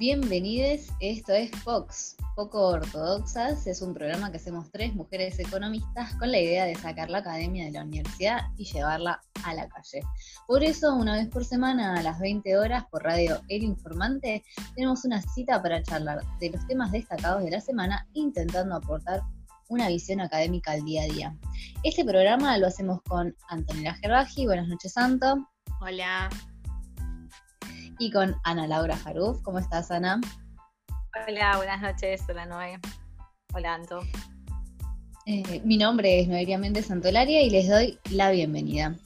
bienvenidos. Esto es Fox, Poco Ortodoxas. Es un programa que hacemos tres mujeres economistas con la idea de sacar la academia de la universidad y llevarla a la calle. Por eso, una vez por semana a las 20 horas por Radio El Informante, tenemos una cita para charlar de los temas destacados de la semana, intentando aportar una visión académica al día a día. Este programa lo hacemos con Antonella Gerbaji. Buenas noches, Santo. Hola y con Ana Laura Jaruf. ¿Cómo estás, Ana? Hola, buenas noches. Hola, Noé. Hola, Anto. Eh, mi nombre es Noelia Méndez Santolaria y les doy la bienvenida.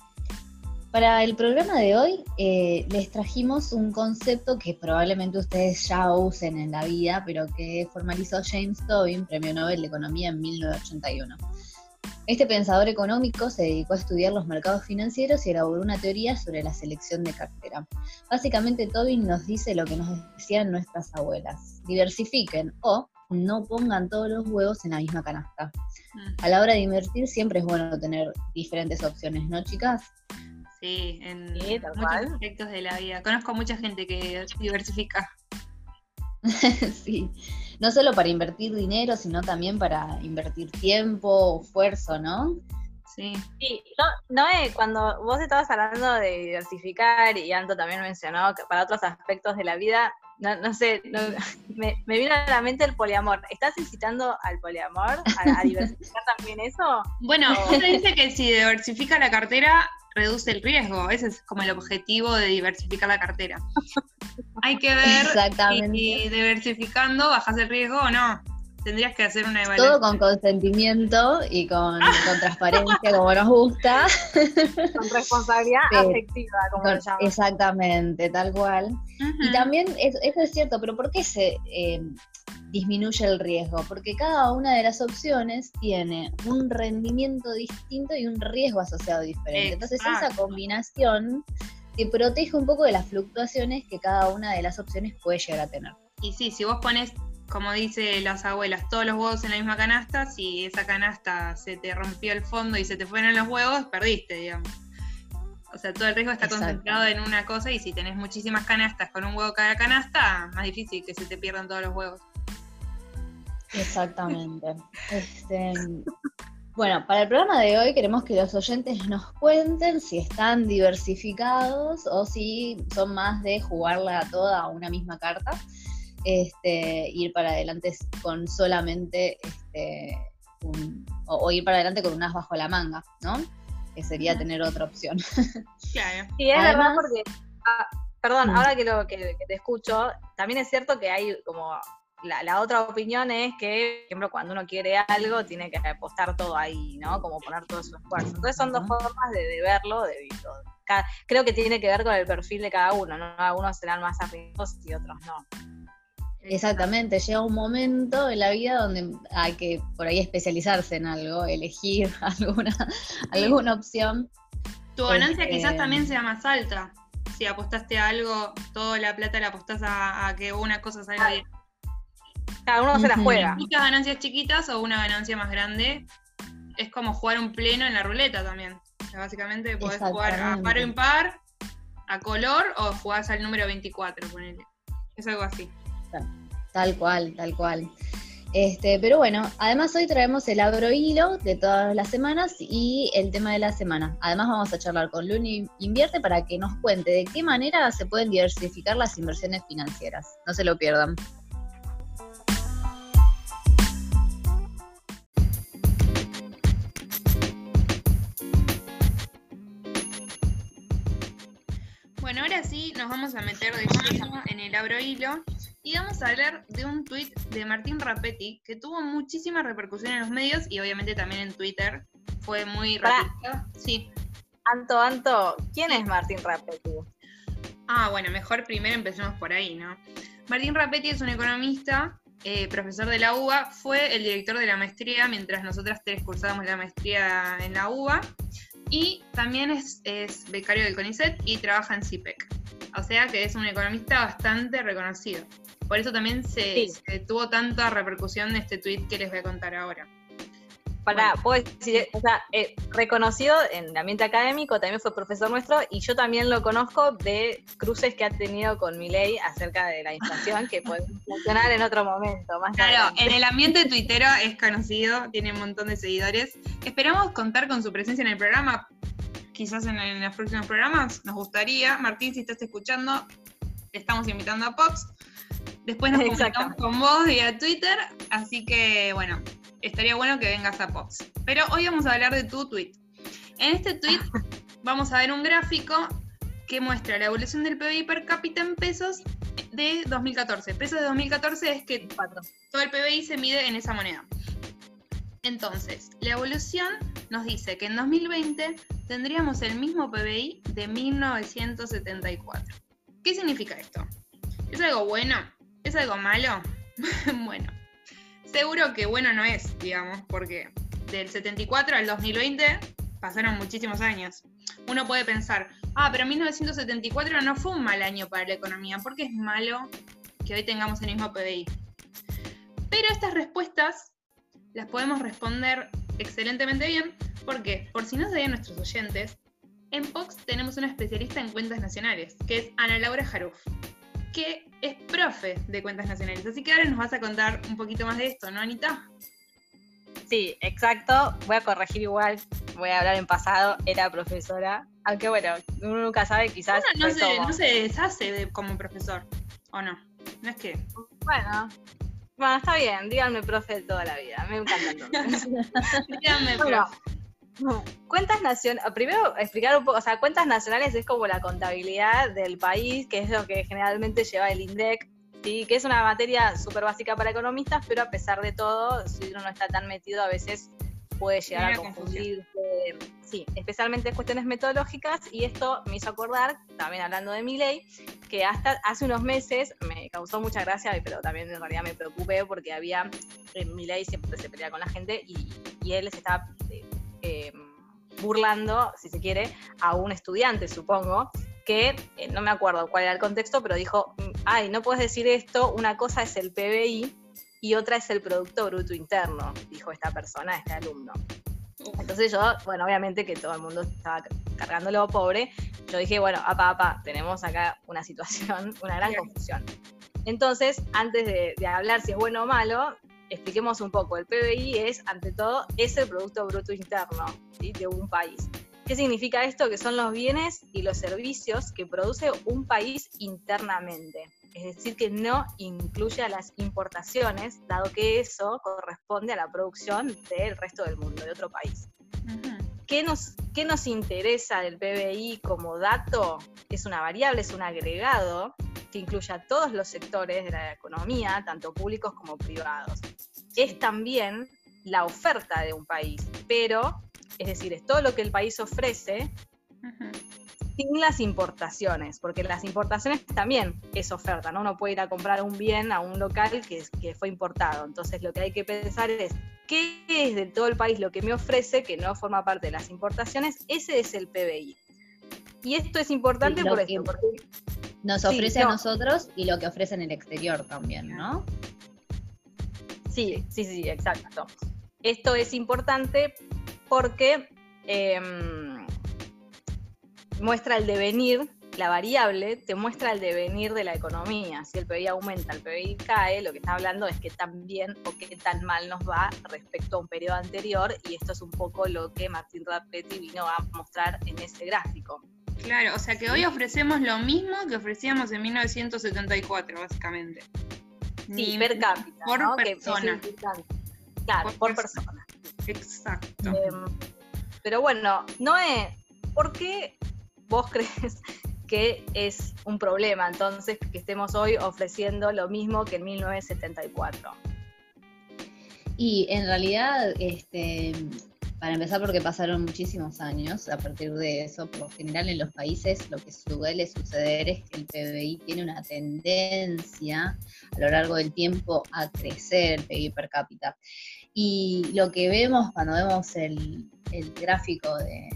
Para el programa de hoy eh, les trajimos un concepto que probablemente ustedes ya usen en la vida, pero que formalizó James Tobin, Premio Nobel de Economía en 1981. Este pensador económico se dedicó a estudiar los mercados financieros y elaboró una teoría sobre la selección de cartera. Básicamente, Tobin nos dice lo que nos decían nuestras abuelas: diversifiquen o no pongan todos los huevos en la misma canasta. Mm. A la hora de invertir, siempre es bueno tener diferentes opciones, ¿no, chicas? Sí, en muchos aspectos de la vida. Conozco mucha gente que diversifica. sí no solo para invertir dinero, sino también para invertir tiempo, esfuerzo, ¿no? Sí. sí. No, Noé, cuando vos estabas hablando de diversificar y Anto también mencionó que para otros aspectos de la vida, no, sé, me, vino a la mente el poliamor. ¿Estás incitando al poliamor, a, diversificar también eso? Bueno, se dice que si diversifica la cartera, reduce el riesgo. Ese es como el objetivo de diversificar la cartera. Hay que ver si diversificando bajas el riesgo o no. Tendrías que hacer una evaluación. Todo con consentimiento y con, transparencia, como nos gusta. Con responsabilidad afectiva, como lo Exactamente, tal cual. Y también, eso, es cierto, pero ¿por qué se eh, disminuye el riesgo? Porque cada una de las opciones tiene un rendimiento distinto y un riesgo asociado diferente. Entonces, esa combinación te protege un poco de las fluctuaciones que cada una de las opciones puede llegar a tener. Y sí, si vos pones, como dice las abuelas, todos los huevos en la misma canasta, si esa canasta se te rompió el fondo y se te fueron los huevos, perdiste, digamos. O sea, todo el riesgo está concentrado en una cosa y si tenés muchísimas canastas con un huevo cada canasta, más difícil que se te pierdan todos los huevos. Exactamente. este, bueno, para el programa de hoy queremos que los oyentes nos cuenten si están diversificados o si son más de jugarla toda a una misma carta, este, ir para adelante con solamente este, un, o, ir para adelante con un as bajo la manga, ¿no? Que sería tener otra opción. Claro. Sí, es verdad porque, ah, perdón, mm. ahora que, lo, que te escucho, también es cierto que hay como la, otra opinión es que, por ejemplo, cuando uno quiere algo, tiene que apostar todo ahí, ¿no? Como poner todo su esfuerzo. Entonces son dos formas de, verlo. De, creo que tiene que ver con el perfil de cada uno, ¿no? Algunos serán más arriesgosos y otros no. Exactamente, llega un momento en la vida donde hay que por ahí especializarse en algo, elegir alguna, alguna opción. Tu ganancia este, quizás también sea más alta. Si apostaste a algo, toda la plata la apostás a, a que una cosa salga bien. Cada uno se la juega. Muchas ganancias chiquitas o una ganancia más grande. Es como jugar un pleno en la ruleta también. básicamente podés jugar a par o impar, a color, o jugás al número 24, ponele. Es algo así. Tal cual, tal cual. Este, pero bueno, además hoy traemos el agrohilo de todas las semanas y el tema de la semana. Además vamos a charlar con Luni Invierte para que nos cuente de qué manera se pueden diversificar las inversiones financieras. No se lo pierdan. Nos vamos a meter de lleno en el abrohilo y vamos a hablar de un tuit de Martín Rapetti que tuvo muchísima repercusión en los medios y obviamente también en Twitter. Fue muy rápido. Sí. Anto, Anto, ¿quién es Martín Rapetti? Ah, bueno, mejor primero empecemos por ahí, ¿no? Martín Rapetti es un economista, eh, profesor de la UBA, fue el director de la maestría mientras nosotras tres cursábamos la maestría en la UBA y también es, es becario del CONICET y trabaja en CIPEC. O sea que es un economista bastante reconocido. Por eso también se, tuvo tanta repercusión de este tweet que les voy a contar ahora. Para, puedo decir, o sea, eh, reconocido en el ambiente académico, también fue profesor nuestro y yo también lo conozco de cruces que ha tenido con mi ley acerca de la inflación, que puede funcionar en otro momento. Más claro, en el ambiente tuitero es conocido, tiene un montón de seguidores. Esperamos contar con su presencia en el programa, quizás en, en los próximos programas, nos gustaría. Martín, si estás escuchando, te estamos invitando a Pox. Después nos comunicamos con vos vía Twitter, así que bueno, estaría bueno que vengas a Pops. Pero hoy vamos a hablar de tu tweet. En este tweet vamos a ver un gráfico que muestra la evolución del PBI per cápita en pesos de 2014. Pesos de 2014 es que todo el PBI se mide en esa moneda. Entonces, la evolución nos dice que en 2020 tendríamos el mismo PBI de 1974. ¿Qué significa esto? ¿Es algo bueno? ¿Es algo malo? bueno, seguro que bueno no es, digamos, porque del 74 al 2020 pasaron muchísimos años. Uno puede pensar, ah, pero 1974 no fue un mal año para la economía, ¿por qué es malo que hoy tengamos el mismo PBI? Pero estas respuestas las podemos responder excelentemente bien, porque, por si no sabían nuestros oyentes, en Pox tenemos una especialista en cuentas nacionales, que es Ana Laura Jaruf que es profe de cuentas nacionales. Así que ahora nos vas a contar un poquito más de esto, ¿no, Anita? Sí, exacto. Voy a corregir igual, voy a hablar en pasado, era profesora. Aunque bueno, uno nunca sabe, quizás. no, se, no se deshace como profesor, ¿o no? No es que. Bueno, bueno, está bien, díganme profe de toda la vida, me encanta. díganme profe. Cuentas nacionales, primero explicar un poco, o sea, cuentas nacionales es como la contabilidad del país, que es lo que generalmente lleva el INDEC, ¿sí? que es una materia súper básica para economistas, pero a pesar de todo, si uno no está tan metido, a veces puede llegar a confundirse. Sí, especialmente cuestiones metodológicas, y esto me hizo acordar, también hablando de mi ley, que hasta hace unos meses me causó mucha gracia, pero también en realidad me preocupé porque había, mi ley siempre se pelea con la gente y, y él se estaba eh, burlando, si se quiere, a un estudiante, supongo, que eh, no me acuerdo cuál era el contexto, pero dijo, mm, ay, no puedes decir esto, una cosa es el PBI y otra es el Producto Bruto Interno, dijo esta persona, este alumno. Entonces yo, bueno, obviamente que todo el mundo estaba cargándolo pobre, yo dije, bueno, apa, apa, tenemos acá una situación, una gran confusión. Entonces, antes de, de hablar si es bueno o malo, expliquemos un poco. El PBI es, ante todo, es el Producto Bruto Interno de un país. ¿Qué significa esto? Que son los bienes y los servicios que produce un país internamente. Es decir, que no incluye a las importaciones, dado que eso corresponde a la producción del resto del mundo, de otro país. ¿Qué, nos, ¿Qué nos interesa del PBI como dato? Es una variable, es un agregado que incluye a todos los sectores de la economía, tanto públicos como privados. Es también la oferta de un país, pero, es decir, es todo lo que el país ofrece sin las importaciones, porque las importaciones también es oferta, ¿no? Uno puede ir a comprar un bien a un local que, que fue importado. Entonces lo que hay que pensar es, ¿qué es de todo el país lo que me ofrece que no forma parte de las importaciones? Ese es el PBI. Y esto es importante por esto, porque nos ofrece a nosotros y lo que ofrece en el exterior también, ¿no? Sí, sí, sí, exacto. Esto es importante porque em, muestra el devenir, la variable te muestra el devenir de la economía. Si el PIB aumenta, el PIB cae, lo que está hablando es que tan bien o qué tan mal nos va respecto a un periodo anterior y esto es un poco lo que Martín Rapetti vino a mostrar en ese gráfico. Claro, o sea que hoy ofrecemos lo mismo que ofrecíamos en 1974, básicamente. Sí, per cápita. Por persona. claro, por, persona. Exacto. Em, pero bueno, Noé, ¿por qué vos crees que es un problema entonces que estemos hoy ofreciendo lo mismo que en 1974? Y en realidad, este, para empezar, porque pasaron muchísimos años a partir de eso. Por lo general, en los países lo que suele suceder es que el PBI tiene una tendencia a lo largo del tiempo a crecer, el PBI per cápita. Y lo que vemos cuando vemos el, gráfico de,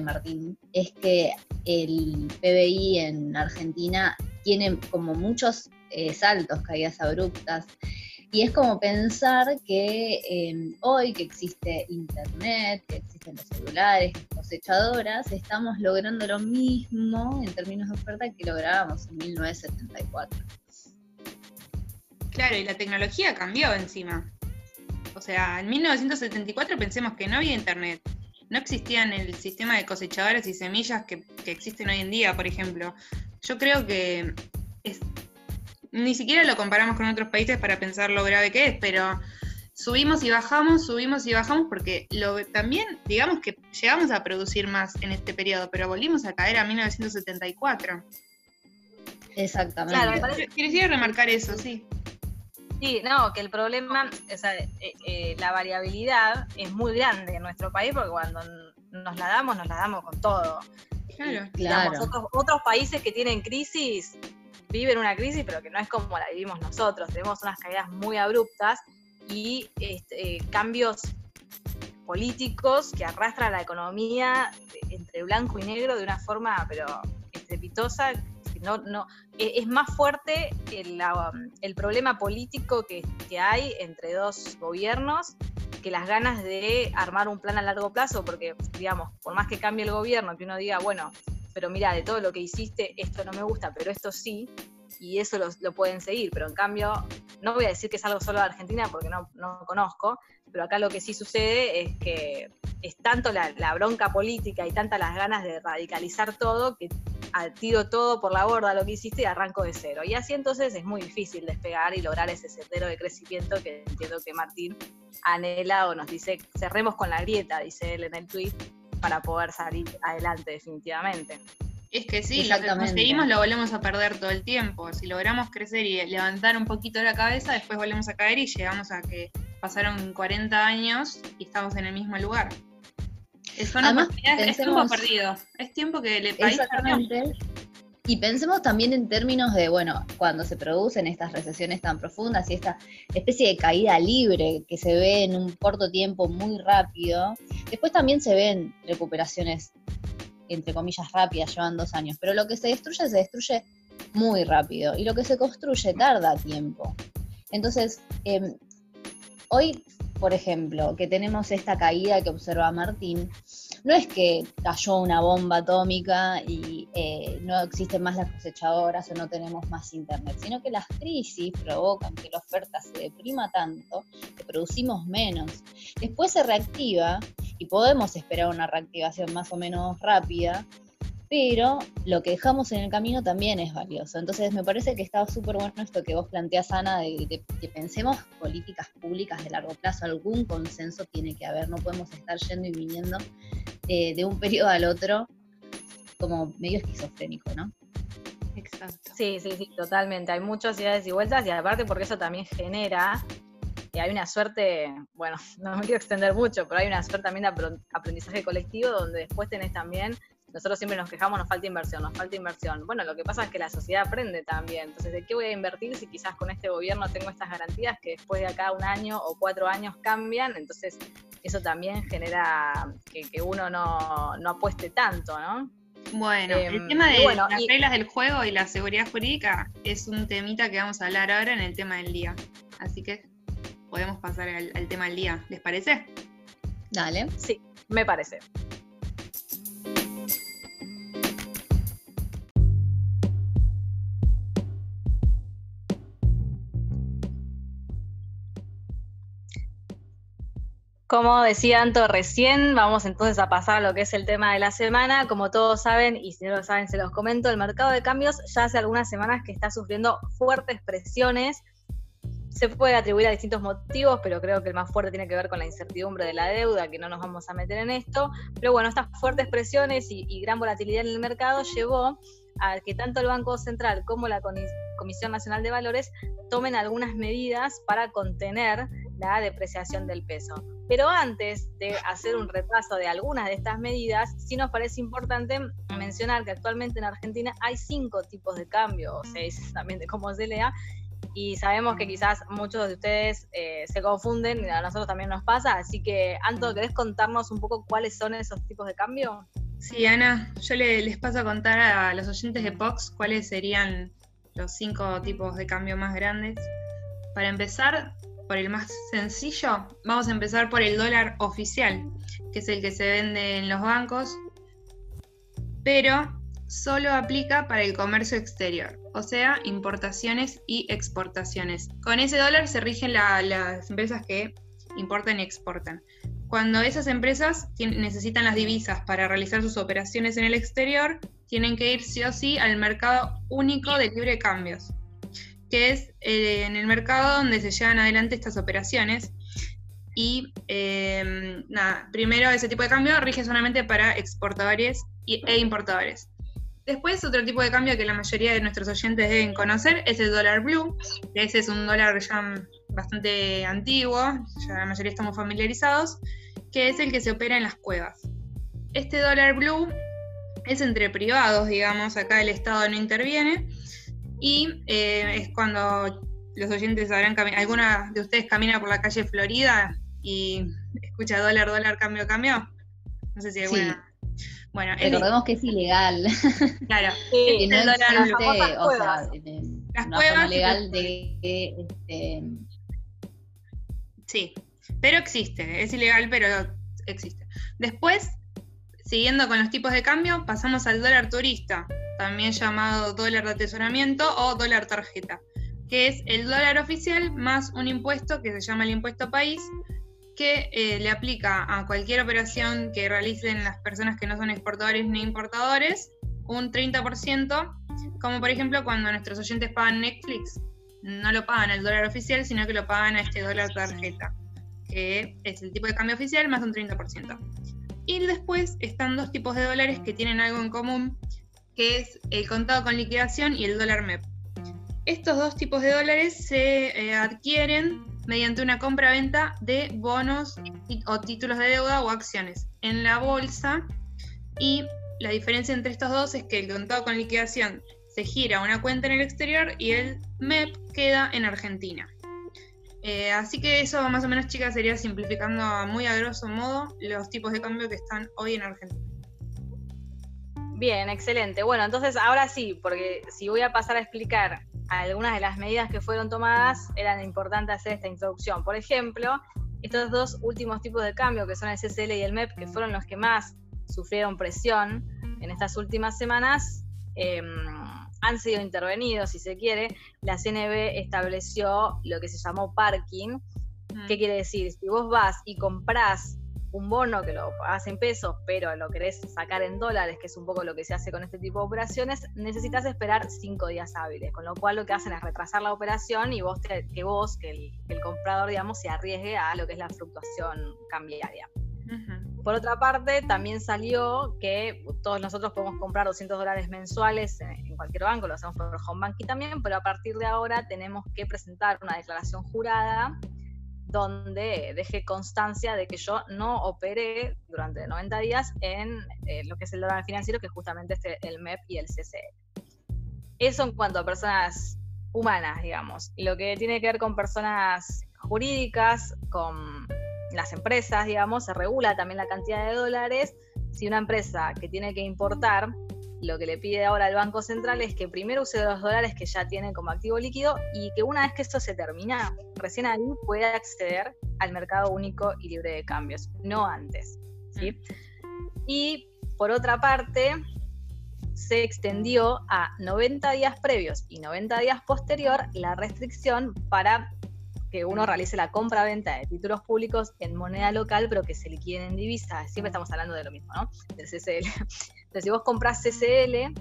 Martín es que el PBI en Argentina tiene como muchos eh, saltos, caídas abruptas. Y es como pensar que em, hoy que existe Internet, que existen los celulares, cosechadoras, estamos logrando lo mismo en términos de oferta que lográbamos en 1974. Claro, y la tecnología cambió encima. O sea, en 1974 pensemos que no había Internet. No existían el sistema de cosechadoras y semillas que, que existen hoy en día, por ejemplo. Yo creo que es, ni siquiera lo comparamos con otros países para pensar lo grave que es, pero subimos y bajamos, subimos y bajamos, porque lo, también, digamos que llegamos a producir más en este periodo, pero volvimos a caer a 1974. Exactamente. Claro, Quisiera remarcar eso, sí. Sí, no, que el problema, o sea, eh, eh, la variabilidad es muy grande en nuestro país porque cuando nos la damos, nos la damos con todo. Claro, claro. otros, otros países que tienen crisis viven una crisis, pero que no es como la vivimos nosotros. Tenemos unas caídas muy abruptas y este, eh, cambios políticos que arrastran la economía entre blanco y negro de una forma, pero estrepitosa. No, no, e, es más fuerte el, el problema político que, hay entre dos gobiernos que las ganas de armar un plan a largo plazo, porque, digamos, por más que cambie el gobierno, que uno diga, bueno, pero mira, de todo lo que hiciste, esto no me gusta, pero esto sí, y eso lo, pueden seguir, pero en cambio, no voy a decir que es algo solo de Argentina porque no, no conozco, pero acá lo que sí sucede es que es tanto la, bronca política y tantas las ganas de radicalizar todo que tiro todo por la borda lo que hiciste y arranco de cero. Y así entonces es muy difícil despegar y lograr ese sendero de crecimiento que entiendo que Martín anhela o nos dice, cerremos con la grieta, dice él en el tweet, para poder salir adelante definitivamente. Es que sí, lo que conseguimos lo volvemos a perder todo el tiempo. Si logramos crecer y levantar un poquito la cabeza, después volvemos a caer y llegamos a que pasaron 40 años y estamos en el mismo lugar. Es, es tiempo perdido. Es tiempo que el país. Y pensemos también en términos de, bueno, cuando se producen estas recesiones tan profundas y esta especie de caída libre que se ve en un corto tiempo muy rápido, después también se ven recuperaciones, entre comillas, rápidas, llevan dos años, pero lo que se destruye se destruye muy rápido y lo que se construye tarda tiempo. Entonces, em, hoy, por ejemplo, que tenemos esta caída que observa Martín, no es que cayó una bomba atómica y eh, no existen más las cosechadoras o no tenemos más internet, sino que las crisis provocan que la oferta se deprima tanto que producimos menos. Después se reactiva y podemos esperar una reactivación más o menos rápida, pero lo que dejamos en el camino también es valioso. Entonces me parece que está súper bueno esto que vos planteas, Ana, de, que pensemos políticas públicas de largo plazo, algún consenso tiene que haber, no podemos estar yendo y viniendo eh, de un periodo al otro como medio esquizofrénico, ¿no? Exacto. Sí, sí, sí, totalmente. Hay muchas ideas y vueltas y aparte porque eso también genera que hay una suerte, bueno, no me quiero extender mucho, pero hay una suerte también de aprendizaje colectivo donde después tenés también nosotros siempre nos quejamos, nos falta inversión, nos falta inversión. Bueno, lo que pasa es que la sociedad aprende también. Entonces, ¿de qué voy a invertir si quizás con este gobierno tengo estas garantías que después de acá un año o cuatro años cambian? Entonces, eso también genera que, uno no, apueste tanto, ¿no? Bueno, el em, tema de las reglas del juego y la seguridad jurídica es un temita que vamos a hablar ahora en el tema del día. Así que podemos pasar al tema del día. ¿Les parece? Dale. Sí, me parece. Como decía Anto recién, vamos entonces a pasar a lo que es el tema de la semana. Como todos saben, y si no lo saben se los comento, el mercado de cambios ya hace algunas semanas que está sufriendo fuertes presiones. Se puede atribuir a distintos motivos, pero creo que el más fuerte tiene que ver con la incertidumbre de la deuda, que no nos vamos a meter en esto. Pero bueno, estas fuertes presiones y, y gran volatilidad en el mercado llevó a que tanto el Banco Central como la Comisión Nacional de Valores tomen algunas medidas para contener la depreciación del peso. Pero antes de hacer un repaso de algunas de estas medidas, sí nos parece importante mencionar que actualmente en Argentina hay cinco tipos de cambio, o seis también de cómo se lea, y sabemos que quizás muchos de ustedes eh, se confunden, y a nosotros también nos pasa, así que Anto, ¿querés contarnos un poco cuáles son esos tipos de cambio? Sí, Ana, yo les paso a contar a los oyentes de POX cuáles serían los cinco tipos de cambio más grandes Para empezar, por el más sencillo, vamos a empezar por el dólar oficial, que es el que se vende en los bancos, pero solo aplica para el comercio exterior, o sea, importaciones y exportaciones. Con ese dólar se rigen las empresas que importan y exportan. Cuando esas empresas necesitan las divisas para realizar sus operaciones en el exterior, tienen que ir sí o sí al mercado único de libre cambios, que es eh, en el mercado donde se llevan adelante estas operaciones. Y em, nada, primero ese tipo de cambio rige solamente para exportadores e importadores. Después, otro tipo de cambio que la mayoría de nuestros oyentes deben conocer es el dólar blue, que ese es un dólar ya bastante antiguo, ya la mayoría estamos familiarizados, que es el que se opera en las cuevas. Este dólar blue es entre privados, digamos, acá el Estado no interviene, y eh, es cuando los oyentes sabrán, alguna de ustedes camina por la calle Florida y escucha dólar, dólar, cambio, cambio. No sé si hay Sí. Bueno, recordemos que es ilegal. Claro, sí, no el dólar existe, o sea, las cuevas legal de este, Sí, pero existe, es ilegal, pero existe. Después, siguiendo con los tipos de cambio, pasamos al dólar turista, también llamado dólar de atesoramiento o dólar tarjeta, que es el dólar oficial más un impuesto que se llama el impuesto país, que eh, le aplica a cualquier operación que realicen las personas que no son exportadores ni importadores un 30%, como por ejemplo cuando nuestros oyentes pagan Netflix, no lo pagan el dólar oficial, sino que lo pagan a este dólar tarjeta, que es el tipo de cambio oficial más un 30%. Y después están dos tipos de dólares que tienen algo en común, que es el contado con liquidación y el dólar MEP. Estos dos tipos de dólares se eh, adquieren mediante una compra-venta de bonos o títulos de deuda o acciones en la bolsa y la diferencia entre estos dos es que el contado con liquidación se gira una cuenta en el exterior y el MEP queda en Argentina. Eh, así que eso más o menos, chicas, sería simplificando muy a grosso modo los tipos de cambio que están hoy en Argentina. Bien, excelente. Bueno, entonces ahora sí, porque si voy a pasar a explicar algunas de las medidas que fueron tomadas, eran importantes hacer esta introducción. Por ejemplo, estos dos últimos tipos de cambio, que son el CCL y el MEP, que fueron los que más sufrieron presión en estas últimas semanas, eh, han sido intervenidos, si se quiere, la CNB estableció lo que se llamó parking. ¿Qué quiere decir? Si vos vas y comprás un bono que lo pagás en pesos, pero lo querés sacar en dólares, que es un poco lo que se hace con este tipo de operaciones, necesitas esperar cinco días hábiles, con lo cual lo que hacen es retrasar la operación y vos que vos, que el, que el, comprador, digamos, se arriesgue a lo que es la fluctuación cambiaria. Por otra parte, también salió que todos nosotros podemos comprar 200 dólares mensuales en, cualquier banco, lo hacemos por home banking también, pero a partir de ahora tenemos que presentar una declaración jurada donde deje constancia de que yo no operé durante 90 días en eh, lo que es el dólar financiero, que es justamente este, el MEP y el CCE. Eso en cuanto a personas humanas, digamos. Y lo que tiene que ver con personas jurídicas, con las empresas, digamos, se regula también la cantidad de dólares. Si una empresa que tiene que importar, lo que le pide ahora el Banco Central es que primero use los dólares que ya tiene como activo líquido y que una vez que esto se termina, recién ahí pueda acceder al mercado único y libre de cambios, no antes. ¿sí? Mm. Y por otra parte, se extendió a 90 días previos y 90 días posterior la restricción para que uno realice la compra-venta de títulos públicos en moneda local, pero que se liquiden en divisa. Siempre estamos hablando de lo mismo, ¿no? Del CCL. Entonces, si vos compras CCL,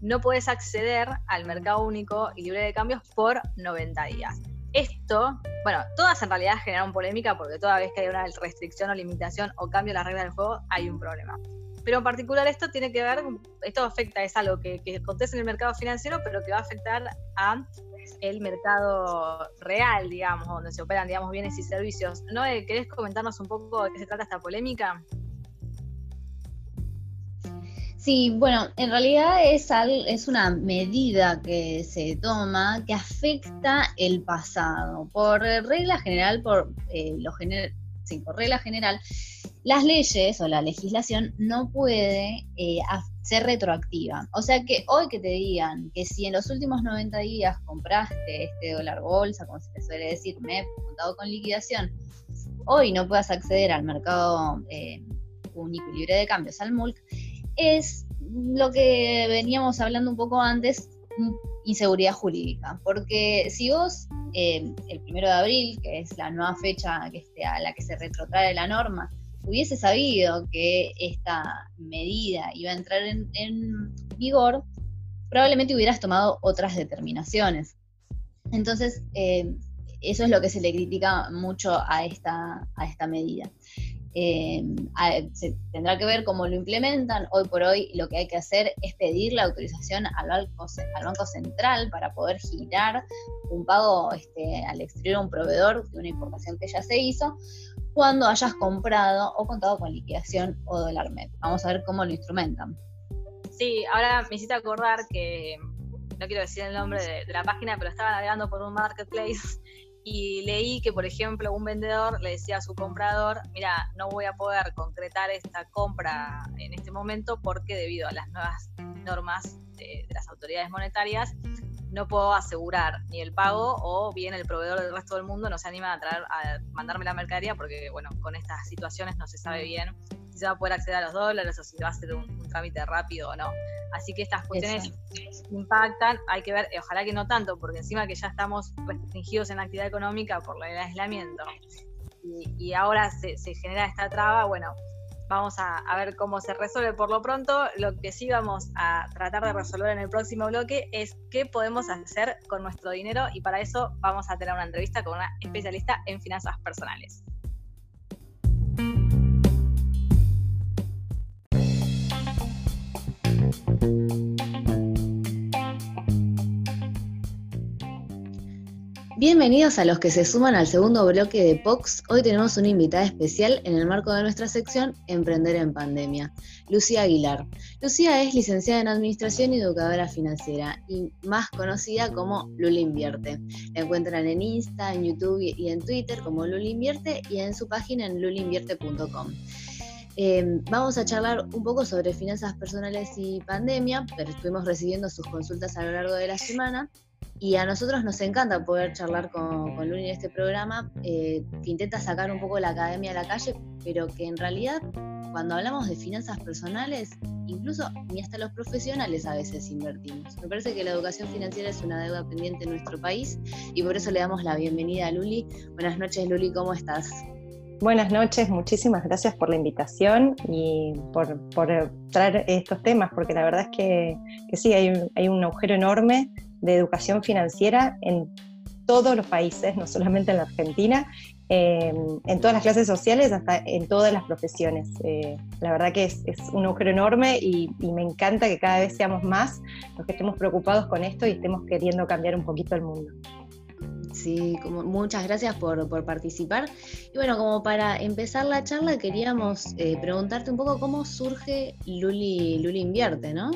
no puedes acceder al mercado único y libre de cambios por 90 días. Esto, bueno, todas en realidad generaron polémica porque toda vez que hay una restricción o limitación o cambio las reglas del juego, hay un problema. Pero en particular esto tiene que ver, esto afecta, es algo que, que acontece en el mercado financiero, pero que va a afectar a el mercado real, digamos, donde se operan, digamos, bienes y servicios. ¿No querés comentarnos un poco de qué se trata esta polémica? Sí, bueno, en realidad es, es una medida que se toma que afecta el pasado. Por regla general, por, eh, lo sí, por regla general, las leyes o la legislación no puede eh, ser retroactiva. O sea que hoy que te digan que si en los últimos 90 días compraste este dólar bolsa, como se te suele decir, me he contado con liquidación, hoy no puedas acceder al mercado eh, único libre de cambios, al MULC, es lo que veníamos hablando un poco antes, inseguridad jurídica. Porque si vos, eh, el primero de abril, que es la nueva fecha esté a la que se retrotrae la norma, hubiese sabido que esta medida iba a entrar en, vigor, probablemente hubieras tomado otras determinaciones. Entonces, eh, eso es lo que se le critica mucho a esta, a esta medida. Eh, tendrá que ver cómo lo implementan. Hoy por hoy lo que hay que hacer es pedir la autorización al Banco, al banco Central para poder girar un pago este, al exterior a un proveedor de una importación que ya se hizo cuando hayas comprado o contado con liquidación o dólar MED. Vamos a ver cómo lo instrumentan. Sí, ahora me hiciste acordar que, no quiero decir el nombre de, la página, pero estaba navegando por un marketplace y leí que, por ejemplo, un vendedor le decía a su comprador, mira, no voy a poder concretar esta compra en este momento porque debido a las nuevas normas de las autoridades monetarias, no puedo asegurar ni el pago o bien el proveedor del resto del mundo no se anima a, traer, a mandarme la mercadería porque, bueno, con estas situaciones no se sabe bien si se va a poder acceder a los dólares o si va a ser un, trámite rápido o no. Así que estas cuestiones impactan, hay que ver, ojalá que no tanto, porque encima que ya estamos restringidos en la actividad económica por el aislamiento y, ahora se, se genera esta traba, bueno, vamos a, ver cómo se resuelve. Por lo pronto, lo que sí vamos a tratar de resolver en el próximo bloque es qué podemos hacer con nuestro dinero y para eso vamos a tener una entrevista con una especialista en finanzas personales. Bienvenidos a los que se suman al segundo bloque de POX. Hoy tenemos una invitada especial en el marco de nuestra sección Emprender en Pandemia, Lucía Aguilar. Lucía es licenciada en Administración y educadora financiera y más conocida como Luli Invierte. La encuentran en Insta, en YouTube y en Twitter como Luli Invierte y en su página en lulinvierte.com. Em, vamos a charlar un poco sobre finanzas personales y pandemia, pero estuvimos recibiendo sus consultas a lo largo de la semana y a nosotros nos encanta poder charlar con, con Luni en este programa, eh, que intenta sacar un poco la academia a la calle, pero que en realidad cuando hablamos de finanzas personales, incluso ni hasta los profesionales a veces invertimos. Me parece que la educación financiera es una deuda pendiente en nuestro país y por eso le damos la bienvenida a Luli. Buenas noches Luli, ¿cómo estás? Buenas noches, muchísimas gracias por la invitación y por, traer estos temas, porque la verdad es que, sí, hay hay un agujero enorme de educación financiera en todos los países, no solamente en la Argentina, em, en todas las clases sociales, hasta en todas las profesiones. Eh, la verdad que es, un agujero enorme y, me encanta que cada vez seamos más los que estemos preocupados con esto y estemos queriendo cambiar un poquito el mundo. Sí, como, muchas gracias por, participar. Y bueno, como para empezar la charla, queríamos eh, preguntarte un poco cómo surge Luli, Luli Invierte, ¿no?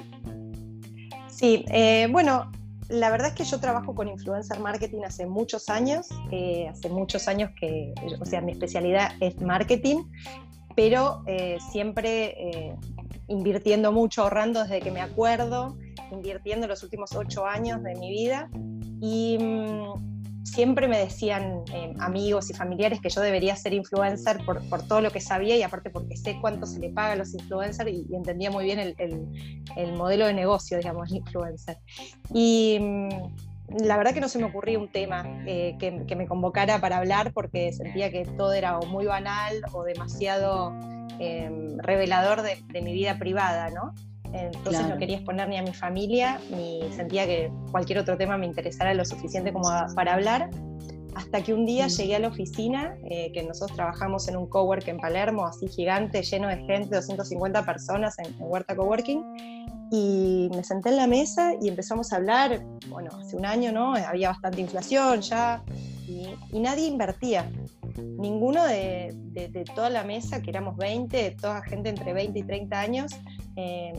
Sí, eh, bueno, la verdad es que yo trabajo con influencer marketing hace muchos años, eh, hace muchos años que, o sea, mi especialidad es marketing, pero eh, siempre eh, invirtiendo mucho, ahorrando desde que me acuerdo, invirtiendo los últimos ocho años de mi vida. Y mm, siempre me decían eh, amigos y familiares que yo debería ser influencer por, todo lo que sabía y aparte porque sé cuánto se le paga a los influencers y, entendía muy bien el, modelo de negocio, digamos, influencer. Y mm, la verdad que no se me ocurría un tema eh, que, me convocara para hablar porque sentía que todo era o muy banal o demasiado em, revelador de, de mi vida privada, ¿no? Entonces no quería exponer ni a mi familia, ni sentía que cualquier otro tema me interesara lo suficiente como para hablar. Hasta que un día mm. llegué a la oficina, eh, que nosotros trabajamos en un cowork en Palermo, así gigante, lleno de gente, 250 personas en, Huerta Coworking, y me senté en la mesa y empezamos a hablar, bueno, hace un año, ¿no? Había bastante inflación ya, y, nadie invertía. Ninguno de, de, toda la mesa, que éramos 20, toda gente entre 20 y 30 años, eh,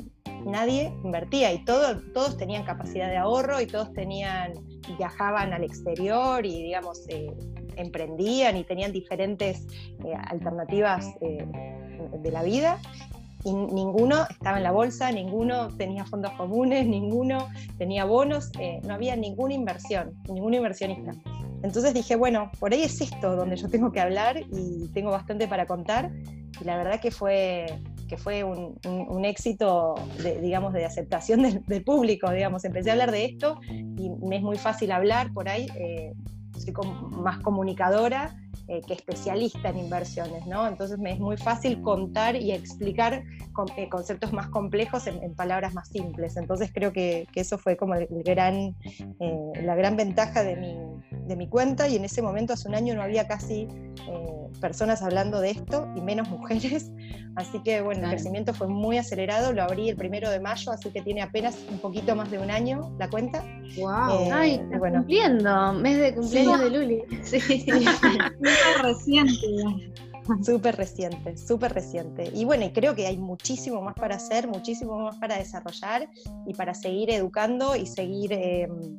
nadie invertía y todo, todos tenían capacidad de ahorro y todos tenían, viajaban al exterior y digamos, eh, emprendían y tenían diferentes eh, alternativas de la vida y ninguno estaba en la bolsa, ninguno tenía fondos comunes, ninguno tenía bonos, eh, no había ninguna inversión, ningún inversionista. Entonces dije, bueno, por ahí es esto donde yo tengo que hablar y tengo bastante para contar. Y la verdad que fue, que fue un, éxito, de, digamos, de aceptación del, público, digamos. Empecé a hablar de esto y me es muy fácil hablar por ahí. Eh, soy más comunicadora eh, que especialista en inversiones, ¿no? Entonces me es muy fácil contar y explicar eh, conceptos más complejos en, palabras más simples. Entonces creo que, eso fue como el, gran, eh, la gran ventaja de mi, de mi, cuenta y en ese momento, hace un año, no había casi personas hablando de esto y menos mujeres. Así que bueno, el crecimiento fue muy acelerado, lo abrí el primero de mayo, así que tiene apenas un poquito más de un año la cuenta. ¡Wow! Ay, bueno. cumpliendo, mes de cumpleaños de Luli. Sí. Súper reciente. Súper reciente, súper reciente. Y bueno, creo que hay muchísimo más para hacer, muchísimo más para desarrollar y para seguir educando y seguir, em,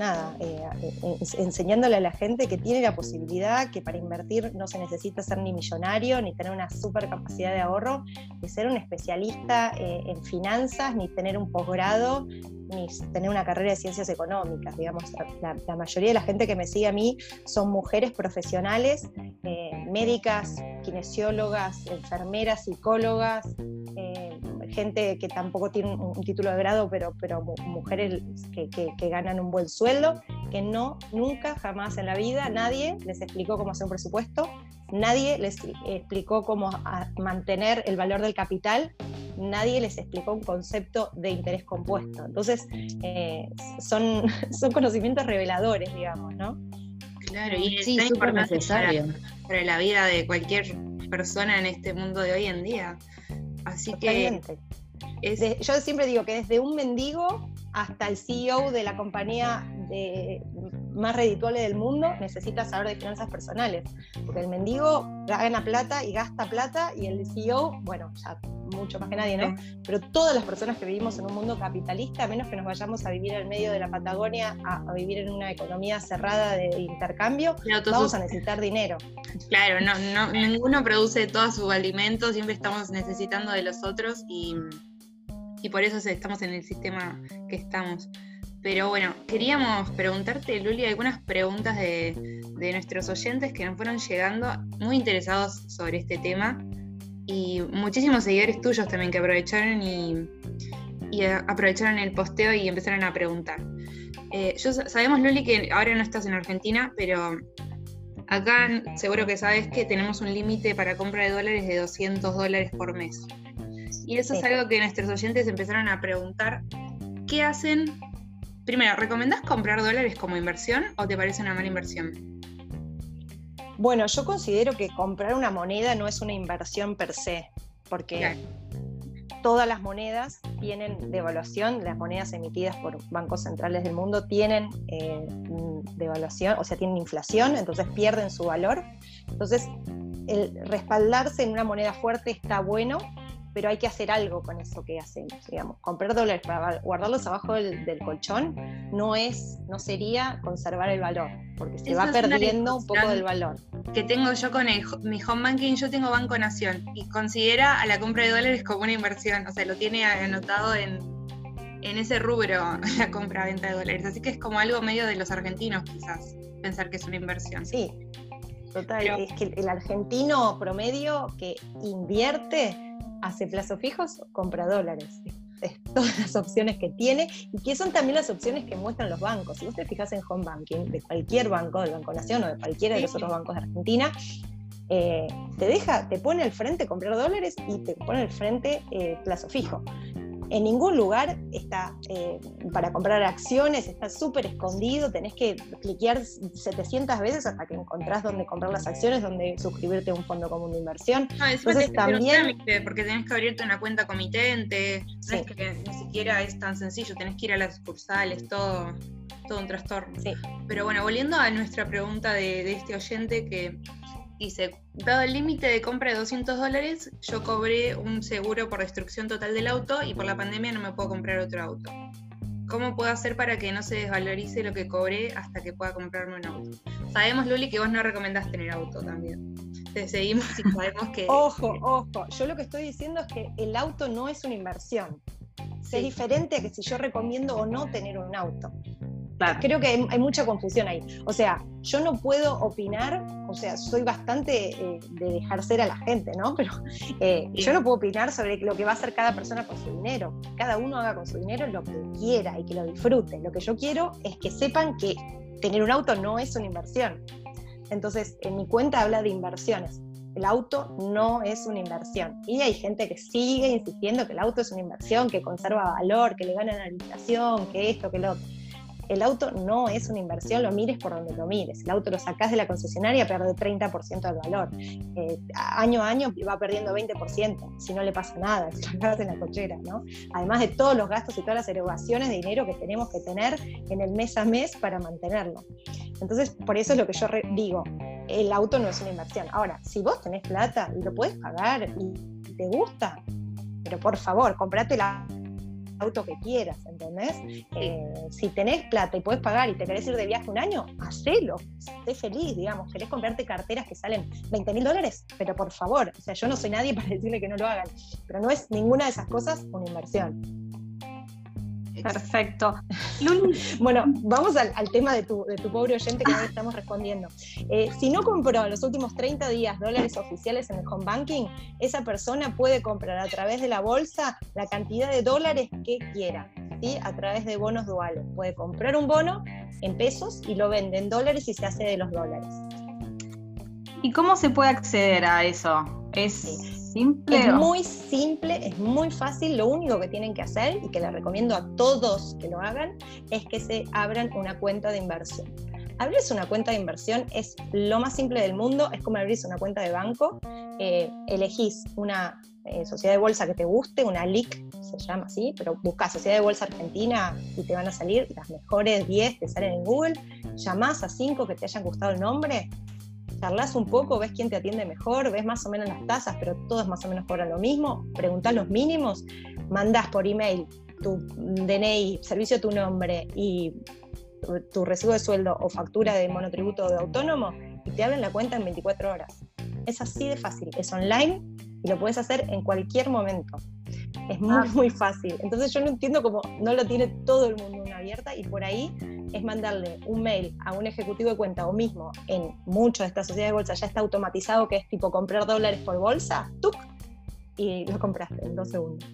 nada, eh, eh, enseñándole a la gente que tiene la posibilidad, que para invertir no se necesita ser ni millonario, ni tener una super capacidad de ahorro, ni ser un especialista eh, en finanzas, ni tener un posgrado, ni tener una carrera de ciencias económicas, digamos, la, mayoría de la gente que me sigue a mí son mujeres profesionales, eh, médicas, kinesiólogas, enfermeras, psicólogas, eh, gente que tampoco tiene un, título de grado, pero, pero mujeres que, que, ganan un buen sueldo, que no, nunca, jamás en la vida, nadie les explicó cómo hacer un presupuesto, nadie les explicó cómo mantener el valor del capital nadie les explicó un concepto de interés compuesto. Entonces, eh, son, son conocimientos reveladores, digamos, ¿no? Claro, y sí, es súper necesario para, la vida de cualquier persona en este mundo de hoy en día. Así que. yo siempre digo que desde un mendigo hasta el CEO de la compañía de, más redituable del mundo necesita saber de finanzas personales. Porque el mendigo gana plata y gasta plata y el CEO, bueno, ya mucho más que nadie, ¿no? Pero todas las personas que vivimos en un mundo capitalista, a menos que nos vayamos a vivir en medio de la Patagonia, a, vivir en una economía cerrada de intercambio, vamos a necesitar dinero. Claro, no, no, ninguno produce todo su alimento, siempre estamos necesitando de los otros y, y por eso estamos en el sistema que estamos. Pero bueno, queríamos preguntarte, Luli, algunas preguntas de, de, nuestros oyentes que nos fueron llegando muy interesados sobre este tema y muchísimos seguidores tuyos también que aprovecharon y, aprovecharon el posteo y empezaron a preguntar. Eh, yo sabemos, Luli, que ahora no estás en Argentina, pero acá seguro que sabes que tenemos un límite para compra de dólares de 200 dólares por mes. Y eso es algo que nuestros oyentes empezaron a preguntar. ¿Qué hacen? Primero, ¿recomendás comprar dólares como inversión o te parece una mala inversión? Bueno, yo considero que comprar una moneda no es una inversión per se, porque todas las monedas tienen devaluación, las monedas emitidas por bancos centrales del mundo tienen eh, devaluación, o sea, tienen inflación, entonces pierden su valor. Entonces, el respaldarse en una moneda fuerte está bueno, pero hay que hacer algo con eso que hacemos, digamos. Comprar dólares para guardarlos abajo del, colchón no es, no sería conservar el valor, porque se va perdiendo un poco del valor. Que tengo yo con mi home banking, yo tengo Banco Nación y considera a la compra de dólares como una inversión, o sea, lo tiene anotado en, en ese rubro la compra-venta de dólares, así que es como algo medio de los argentinos quizás, pensar que es una inversión. Sí, total, es que el argentino promedio que invierte hace plazos fijos, compra dólares. Es, todas las opciones que tiene y que son también las opciones que muestran los bancos. Si vos te fijas en home banking de cualquier banco, del Banco Nación o de cualquiera de los otros bancos de Argentina, eh, te deja, te pone al frente comprar dólares y te pone al frente eh, plazo fijo en ningún lugar está eh, para comprar acciones, está súper escondido, tenés que cliquear 700 veces hasta que encontrás dónde comprar las acciones, dónde suscribirte a un fondo común de inversión. No, Entonces también... porque tenés que abrirte una cuenta comitente, es que ni siquiera es tan sencillo, tenés que ir a las sucursales, todo, todo un trastorno. Sí. Pero bueno, volviendo a nuestra pregunta de, de este oyente que dice, dado el límite de compra de 200 dólares, yo cobré un seguro por destrucción total del auto y por la pandemia no me puedo comprar otro auto. ¿Cómo puedo hacer para que no se desvalorice lo que cobré hasta que pueda comprarme un auto? Sabemos, Luli, que vos no recomendás tener auto también. Te seguimos y sabemos que... ojo, ojo. Yo lo que estoy diciendo es que el auto no es una inversión. Es diferente a que si yo recomiendo o no tener un auto. Creo que hay, mucha confusión ahí. O sea, yo no puedo opinar, o sea, soy bastante eh, de dejar ser a la gente, ¿no? Pero eh, yo no puedo opinar sobre lo que va a hacer cada persona con su dinero. Cada uno haga con su dinero lo que quiera y que lo disfrute. Lo que yo quiero es que sepan que tener un auto no es una inversión. Entonces, en mi cuenta habla de inversiones. El auto no es una inversión. Y hay gente que sigue insistiendo que el auto es una inversión, que conserva valor, que le gana la inflación, que esto, que lo otro el auto no es una inversión, lo mires por donde lo mires. El auto lo sacás de la concesionaria, pierde 30% del valor. Eh, año a año va perdiendo 20%, si no le pasa nada, si lo en la cochera, ¿no? Además de todos los gastos y todas las erogaciones de dinero que tenemos que tener en el mes a mes para mantenerlo. Entonces, por eso es lo que yo digo, el auto no es una inversión. Ahora, si vos tenés plata y lo puedes pagar y te gusta, pero por favor, comprate la auto que quieras, ¿entendés? Eh, si tenés plata y puedes pagar y te querés ir de viaje un año, hacelo, sé feliz, digamos, querés comprarte carteras que salen 20 mil dólares, pero por favor, o sea, yo no soy nadie para decirle que no lo hagan, pero no es ninguna de esas cosas una inversión. Perfecto. bueno, vamos al, tema de tu, pobre oyente que no estamos respondiendo. Eh, si no compró en los últimos 30 días dólares oficiales en el home banking, esa persona puede comprar a través de la bolsa la cantidad de dólares que quiera, ¿sí? a través de bonos duales. Puede comprar un bono en pesos y lo vende en dólares y se hace de los dólares. ¿Y cómo se puede acceder a eso? ¿Es es muy simple, es muy fácil. Lo único que tienen que hacer, y que les recomiendo a todos que lo hagan, es que se abran una cuenta de inversión. Abrirse una cuenta de inversión es lo más simple del mundo, es como abrirse una cuenta de banco. Eh, elegís una eh, sociedad de bolsa que te guste, una LIC se llama así, pero buscas Sociedad de Bolsa Argentina y te van a salir las mejores 10, te salen en Google. Llamás a 5 que te hayan gustado el nombre charlas un poco, ves quién te atiende mejor, ves más o menos las tasas, pero todos más o menos cobran lo mismo, preguntás los mínimos, mandás por email tu DNI, servicio tu nombre y tu recibo de sueldo o factura de monotributo de autónomo y te abren la cuenta en 24 horas. Es así de fácil, es online y lo puedes hacer en cualquier momento. Es muy, ah. muy fácil. Entonces yo no entiendo cómo no lo tiene todo el mundo una abierta y por ahí es mandarle un mail a un ejecutivo de cuenta o mismo en muchas de estas sociedades de bolsa ya está automatizado que es tipo comprar dólares por bolsa, ¡tuc! y lo compraste en dos segundos.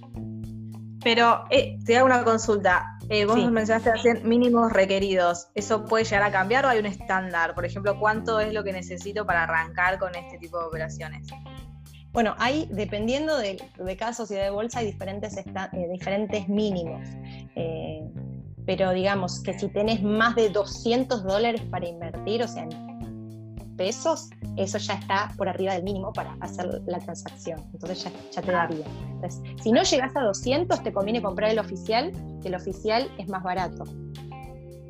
Pero eh, te hago una consulta. Eh, vos mencionaste hacer mínimos requeridos. ¿Eso puede llegar a cambiar o hay un estándar? Por ejemplo, ¿cuánto es lo que necesito para arrancar con este tipo de operaciones? Bueno, hay, dependiendo de, cada sociedad de bolsa, hay diferentes, eh, diferentes mínimos. Eh, pero digamos que si tenés más de 200 dólares para invertir, o sea, en pesos, eso ya está por arriba del mínimo para hacer la transacción. Entonces ya, te daría. Entonces, si no llegas a 200, te conviene comprar el oficial, que el oficial es más barato.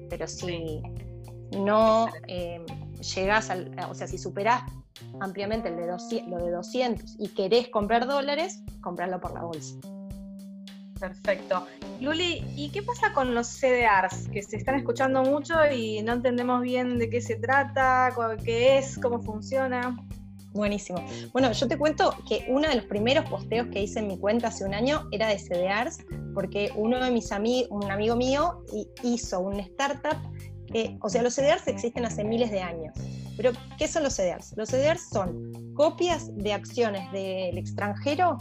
Pero si no eh, llegas al, o sea, si superás ampliamente el de 200, lo de 200 y querés comprar dólares, comprarlo por la bolsa. Perfecto. Luli, ¿y qué pasa con los CDRs? Que se están escuchando mucho y no entendemos bien de qué se trata, qué es, cómo funciona. Buenísimo. Bueno, yo te cuento que uno de los primeros posteos que hice en mi cuenta hace un año era de CDRs, porque uno de mis amigos, un amigo mío, hizo un startup que, o sea, los CDRs existen hace miles de años. Pero, ¿qué son los CDRs? Los CDRs son copias de acciones del extranjero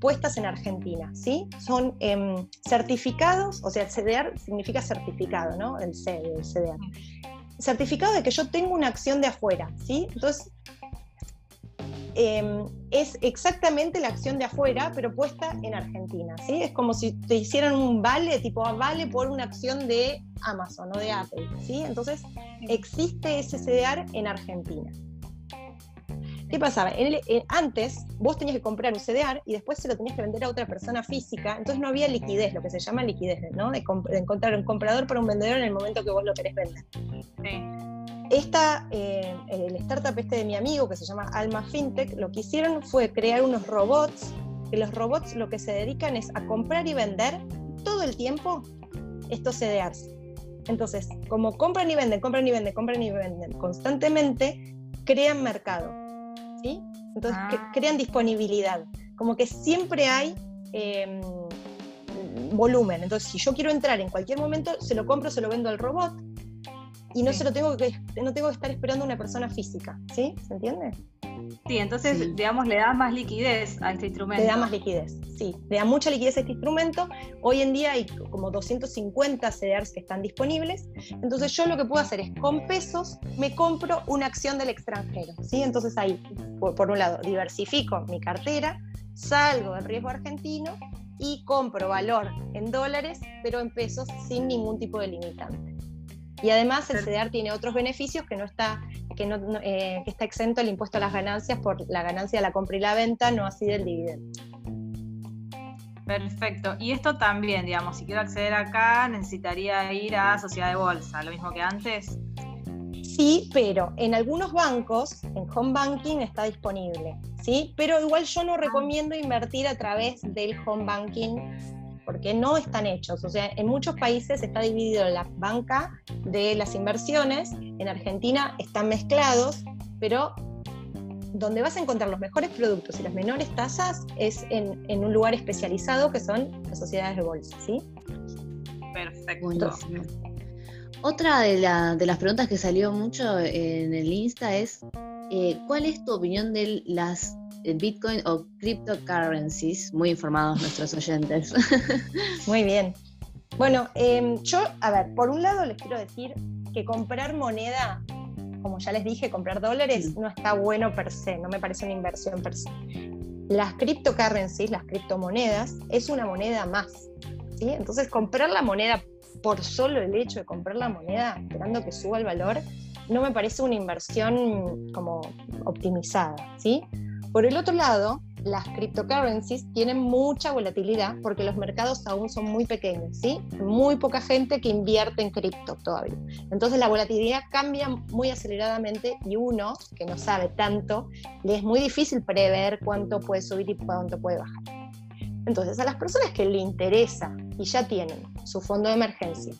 puestas en Argentina, ¿sí? Son em, certificados, o sea, el CDR significa certificado, ¿no? El C del CDR. Certificado de que yo tengo una acción de afuera, ¿sí? Entonces, em, es exactamente la acción de afuera, pero puesta en Argentina, ¿sí? Es como si te hicieran un vale, tipo vale por una acción de Amazon o de Apple, ¿sí? Entonces, existe ese CDR en Argentina. ¿Qué pasaba? antes vos tenías que comprar un CDR y después se lo tenías que vender a otra persona física, entonces no había liquidez, lo que se llama liquidez, ¿no? De, encontrar un comprador para un vendedor en el momento que vos lo querés vender. Esta, eh, el startup este de mi amigo, que se llama Alma FinTech, lo que hicieron fue crear unos robots, que los robots lo que se dedican es a comprar y vender todo el tiempo estos CDRs. Entonces, como compran y venden, compran y venden, compran y venden constantemente, crean mercado. ¿sí? Entonces, Ah. crean disponibilidad. Como que siempre hay em, volumen. Entonces, si yo quiero entrar en cualquier momento, se lo compro, se lo vendo al robot y no Sí. se lo tengo que, no tengo que estar esperando a una persona física. ¿Sí? ¿Se entiende? Sí, entonces, Sí. digamos, le da más liquidez a este instrumento. Le da más liquidez, sí. Le da mucha liquidez a este instrumento. Hoy en día hay como 250 CDRs que están disponibles. Entonces yo lo que puedo hacer es, con pesos, me compro una acción del extranjero. ¿sí? Entonces ahí, por, por un lado, diversifico mi cartera, salgo del riesgo argentino y compro valor en dólares, pero en pesos sin ningún tipo de limitante. Y además el. CDR tiene otros beneficios que no está que, no, no, eh, que está exento el impuesto a las ganancias por la ganancia de la compra y la venta, no así del dividendo. Perfecto. Y esto también, digamos, si quiero acceder acá, necesitaría ir a sociedad de bolsa, lo mismo que antes. Sí, pero en algunos bancos, en home banking está disponible, ¿sí? Pero igual yo no recomiendo invertir a través del home banking porque no están hechos. O sea, en muchos países está dividido la banca de las inversiones, en Argentina están mezclados, pero donde vas a encontrar los mejores productos y las menores tasas es en, en un lugar especializado que son las sociedades de bolsa, ¿sí? Perfecto. Buenísimo. Otra de, la- de las preguntas que salió mucho en el Insta es, eh, ¿cuál es tu opinión de las eh, Bitcoin o cryptocurrencies? Muy informados nuestros oyentes. Muy bien. Bueno, em, yo, a ver, por un lado les quiero decir que comprar moneda, como ya les dije, comprar dólares no está bueno per se, no me parece una inversión per se. Las cryptocurrencies, las criptomonedas, es una moneda más. ¿sí? Entonces, comprar la moneda por solo el hecho de comprar la moneda, esperando que suba el valor, no me parece una inversión como optimizada. ¿sí? Por el otro lado, las cryptocurrencies tienen mucha volatilidad porque los mercados aún son muy pequeños, ¿sí? Muy poca gente que invierte en cripto todavía. Entonces la volatilidad cambia muy aceleradamente y uno que no sabe tanto, le es muy difícil prever cuánto puede subir y cuánto puede bajar. Entonces a las personas que le interesa y ya tienen su fondo de emergencia,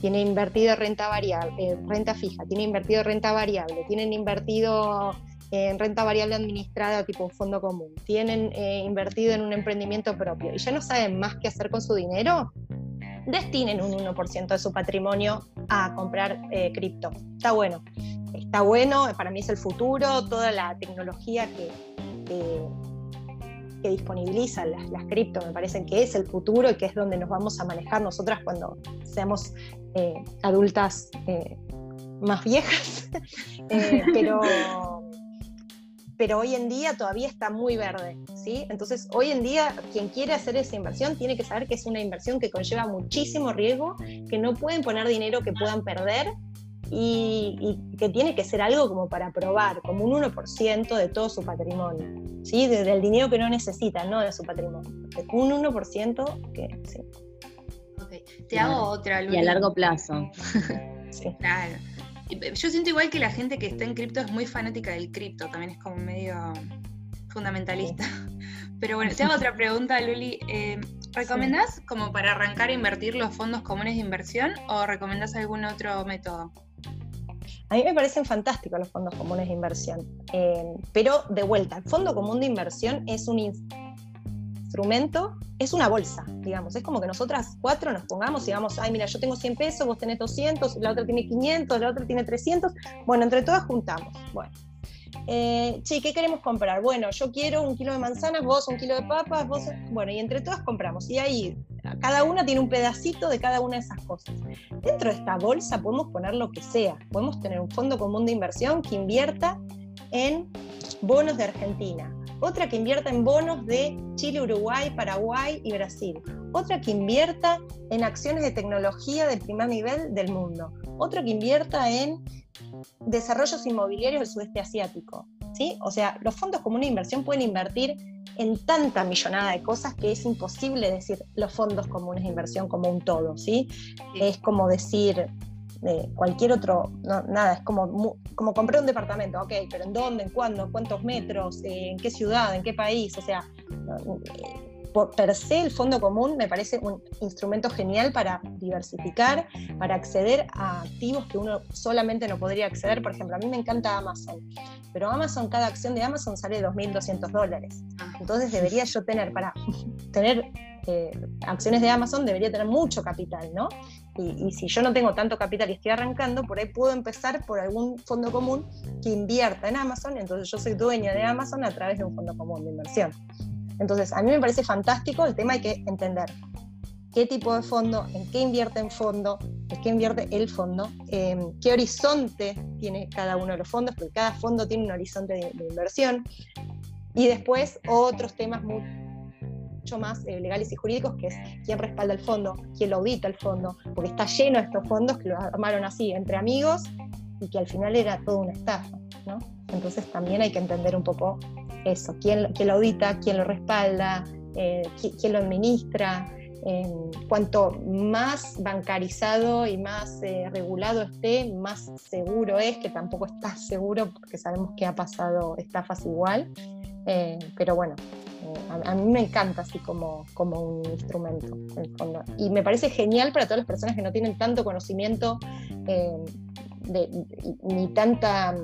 tiene invertido renta variable, eh, renta fija, tiene invertido renta variable, tienen invertido en renta variable administrada tipo un fondo común, tienen eh, invertido en un emprendimiento propio y ya no saben más qué hacer con su dinero, destinen un 1% de su patrimonio a comprar eh, cripto. Está bueno, está bueno, para mí es el futuro, toda la tecnología que, que, que disponibiliza las, las cripto me parece que es el futuro y que es donde nos vamos a manejar nosotras cuando seamos eh, adultas eh, más viejas. Eh, pero pero hoy en día todavía está muy verde, ¿sí? Entonces, hoy en día, quien quiere hacer esa inversión tiene que saber que es una inversión que conlleva muchísimo riesgo, que no pueden poner dinero que puedan perder y, y que tiene que ser algo como para probar, como un 1% de todo su patrimonio, ¿sí? De- del dinero que no necesitan, no de su patrimonio. Un 1% que, sí, Ok, Te Claro. hago otra, y Luli. a largo plazo. sí. Claro. Yo siento igual que la gente que está en cripto es muy fanática del cripto, también es como medio fundamentalista. Pero bueno, te hago otra pregunta, Luli. Eh, ¿Recomendás como para arrancar a invertir los fondos comunes de inversión o recomendás algún otro método? A mí me parecen fantásticos los fondos comunes de inversión, eh, pero de vuelta, el fondo común de inversión es un instrumento, es una bolsa, digamos, es como que nosotras cuatro nos pongamos y digamos, ay, mira, yo tengo 100 pesos, vos tenés 200, la otra tiene 500, la otra tiene 300, bueno, entre todas juntamos, bueno. Eh, ¿qué queremos comprar? Bueno, yo quiero un kilo de manzanas, vos un kilo de papas, vos, bueno, y entre todas compramos. Y ahí cada una tiene un pedacito de cada una de esas cosas. Dentro de esta bolsa podemos poner lo que sea. Podemos tener un fondo común de inversión que invierta en bonos de Argentina, otra que invierta en bonos de Chile, Uruguay, Paraguay y Brasil, otra que invierta en acciones de tecnología de primer nivel del mundo, otra que invierta en desarrollos inmobiliarios del sudeste asiático. ¿sí? O sea, los fondos comunes de inversión pueden invertir en tanta millonada de cosas que es imposible decir los fondos comunes de inversión como un todo, ¿sí? Sí. Es como decir eh, cualquier otro, no, nada, es como, como comprar un departamento, ok, pero ¿en dónde, en cuándo, cuántos metros, en qué ciudad, en qué país? O sea, eh, por per se el fondo común me parece un instrumento genial para diversificar, para acceder a activos que uno solamente no podría acceder. Por ejemplo, a mí me encanta Amazon, pero Amazon, cada acción de Amazon sale 2.200 dólares. Entonces debería yo tener, para tener eh, acciones de Amazon, debería tener mucho capital, ¿no? Y, si yo no tengo tanto capital y estoy arrancando, por ahí puedo empezar por algún fondo común que invierta en Amazon, entonces yo soy dueña de Amazon a través de un fondo común de inversión. Entonces, a mí me parece fantástico, el tema hay que entender qué tipo de fondo, en qué invierte en fondo, en qué invierte el fondo, em, qué horizonte tiene cada uno de los fondos, porque cada fondo tiene un horizonte de, inversión, y después otros temas mucho más eh, legales y jurídicos, que es quién respalda el fondo, quién lo audita el fondo, porque está lleno de estos fondos que lo armaron así, entre amigos, y que al final era toda una estafa. ¿no? Entonces también hay que entender un poco eso, quién, quién lo audita, quién lo respalda, eh, quién, lo administra. cuanto más bancarizado y más eh, regulado esté, más seguro es, que tampoco está seguro porque sabemos que ha pasado estafas igual. Eh, pero bueno, a, mí me encanta así como, como un instrumento, en el fondo. Y me parece genial para todas las personas que no tienen tanto conocimiento ni tanta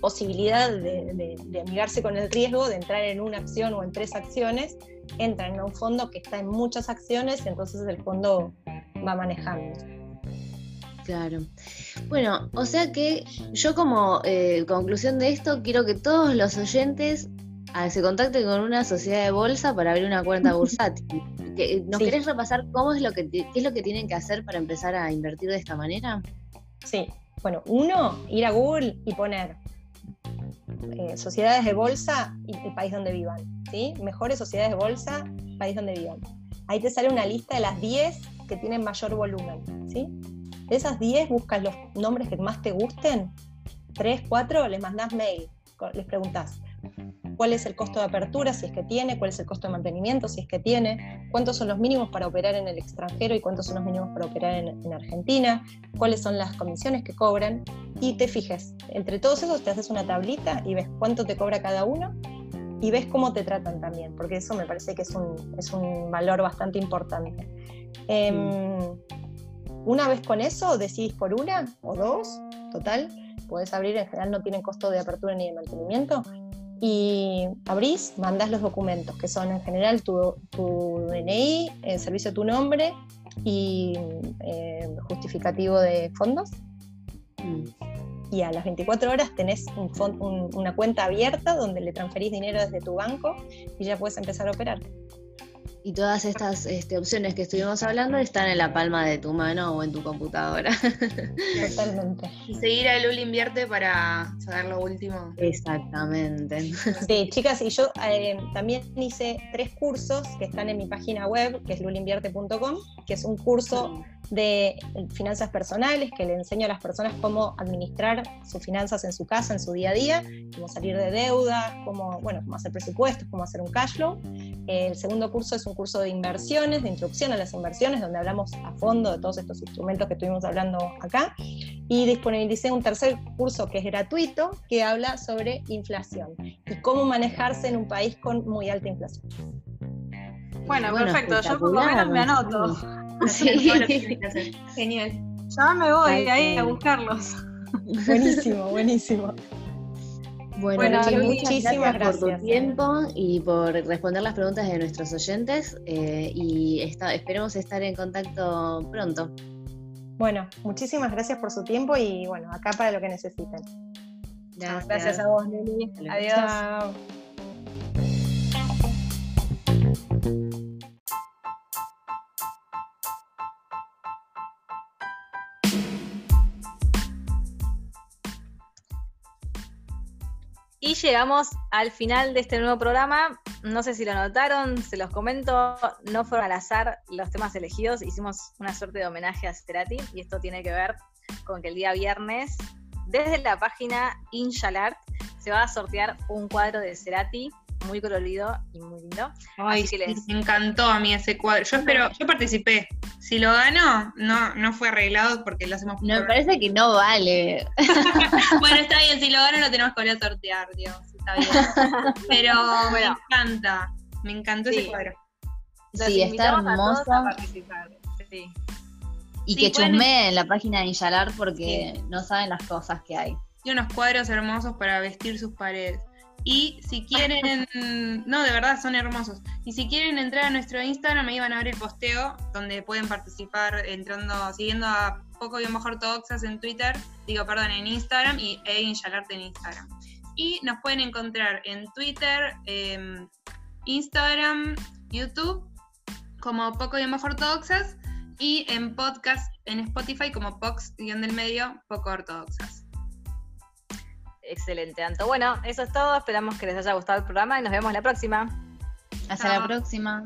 posibilidad de, amigarse con el riesgo de entrar en una acción o en tres acciones, entran en un fondo que está en muchas acciones, y entonces el fondo va manejando. Claro. Bueno, o sea que yo como eh, conclusión de esto quiero que todos los oyentes ah, se contacten con una sociedad de bolsa para abrir una cuenta bursátil. ¿Nos querés repasar cómo es lo que qué es lo que tienen que hacer para empezar a invertir de esta manera? Sí. Bueno, uno, ir a Google y poner eh, sociedades de bolsa y el país donde vivan. ¿sí? Mejores sociedades de bolsa, país donde vivan. Ahí te sale una lista de las 10 que tienen mayor volumen. ¿sí? De esas 10 buscas los nombres que más te gusten, 3, 4, les mandás mail, les preguntas cuál es el costo de apertura, si es que tiene, cuál es el costo de mantenimiento, si es que tiene, cuántos son los mínimos para operar en el extranjero y cuántos son los mínimos para operar en, Argentina, cuáles son las comisiones que cobran y te fijes. Entre todos esos te haces una tablita y ves cuánto te cobra cada uno y ves cómo te tratan también, porque eso me parece que es un, es un valor bastante importante. Em, una vez con eso, decidís por una o dos, total, puedes abrir, en general no tienen costo de apertura ni de mantenimiento, y abrís, mandás los documentos, que son en general tu, DNI, el servicio de tu nombre y eh, justificativo de fondos. Mm. Y a las 24 horas tenés una cuenta abierta donde le transferís dinero desde tu banco y ya puedes empezar a operar. Y todas estas este, opciones que estuvimos hablando están en la palma de tu mano o en tu computadora. Totalmente. Y seguir a Lul Invierte para saber lo último. Exactamente. Sí, chicas, y yo eh, también hice tres cursos que están en mi página web, que es lulinvierte.com, que es un curso de finanzas personales, que le enseño a las personas cómo administrar sus finanzas en su casa, en su día a día, cómo salir de deuda, cómo, bueno, cómo hacer presupuestos, cómo hacer un cash flow. El segundo curso es un curso de inversiones, de introducción a las inversiones, donde hablamos a fondo de todos estos instrumentos que estuvimos hablando acá. Y disponibilicé un tercer curso que es gratuito, que habla sobre inflación y cómo manejarse en un país con muy alta inflación. Bueno, perfecto. Yo por lo menos me anoto. Genial. Ya me voy ahí a buscarlos. Buenísimo, buenísimo. Bueno, muchísimas gracias, por tu tiempo y por responder las preguntas de nuestros oyentes eh, y esperemos estar en contacto pronto. Bueno, muchísimas gracias por su tiempo y bueno, acá para lo que necesiten. Gracias, a vos, Lili. Adiós. Y llegamos al final de este nuevo programa. No sé si lo notaron, se los comento, no fueron al azar los temas elegidos. Hicimos una suerte de homenaje a Cerati y esto tiene que ver con que el día viernes, desde la página Inshalart, se va a sortear un cuadro de Cerati muy colorido y muy lindo. Ay, me encantó a mí ese cuadro. Yo espero, yo participé. Si lo gano, no, no fue arreglado porque lo hacemos No, me parece que no vale. bueno, está bien, si lo gano lo tenemos que volver a sortear, Dios. Está bien. Pero me encanta. Me encantó ese cuadro. sí, está hermosa. Y que chusmeen en la página de Inyalar porque no saben las cosas que hay. Y unos cuadros hermosos para vestir sus paredes. Y si quieren, no, de verdad son hermosos. Y si quieren entrar a nuestro Instagram, ahí van a ver el posteo donde pueden participar entrando, siguiendo a Poco y Mejor Ortodoxas en Twitter, digo, perdón, en Instagram y e Inshalarte en Instagram. Y nos pueden encontrar en Twitter, em, Instagram, YouTube, como Poco y Mejor Ortodoxas, y en podcast en Spotify como Pox-del medio, Poco Ortodoxas. Excelente, Anto. Bueno, eso es todo. Esperamos que les haya gustado el programa y nos vemos la próxima. Hasta la próxima.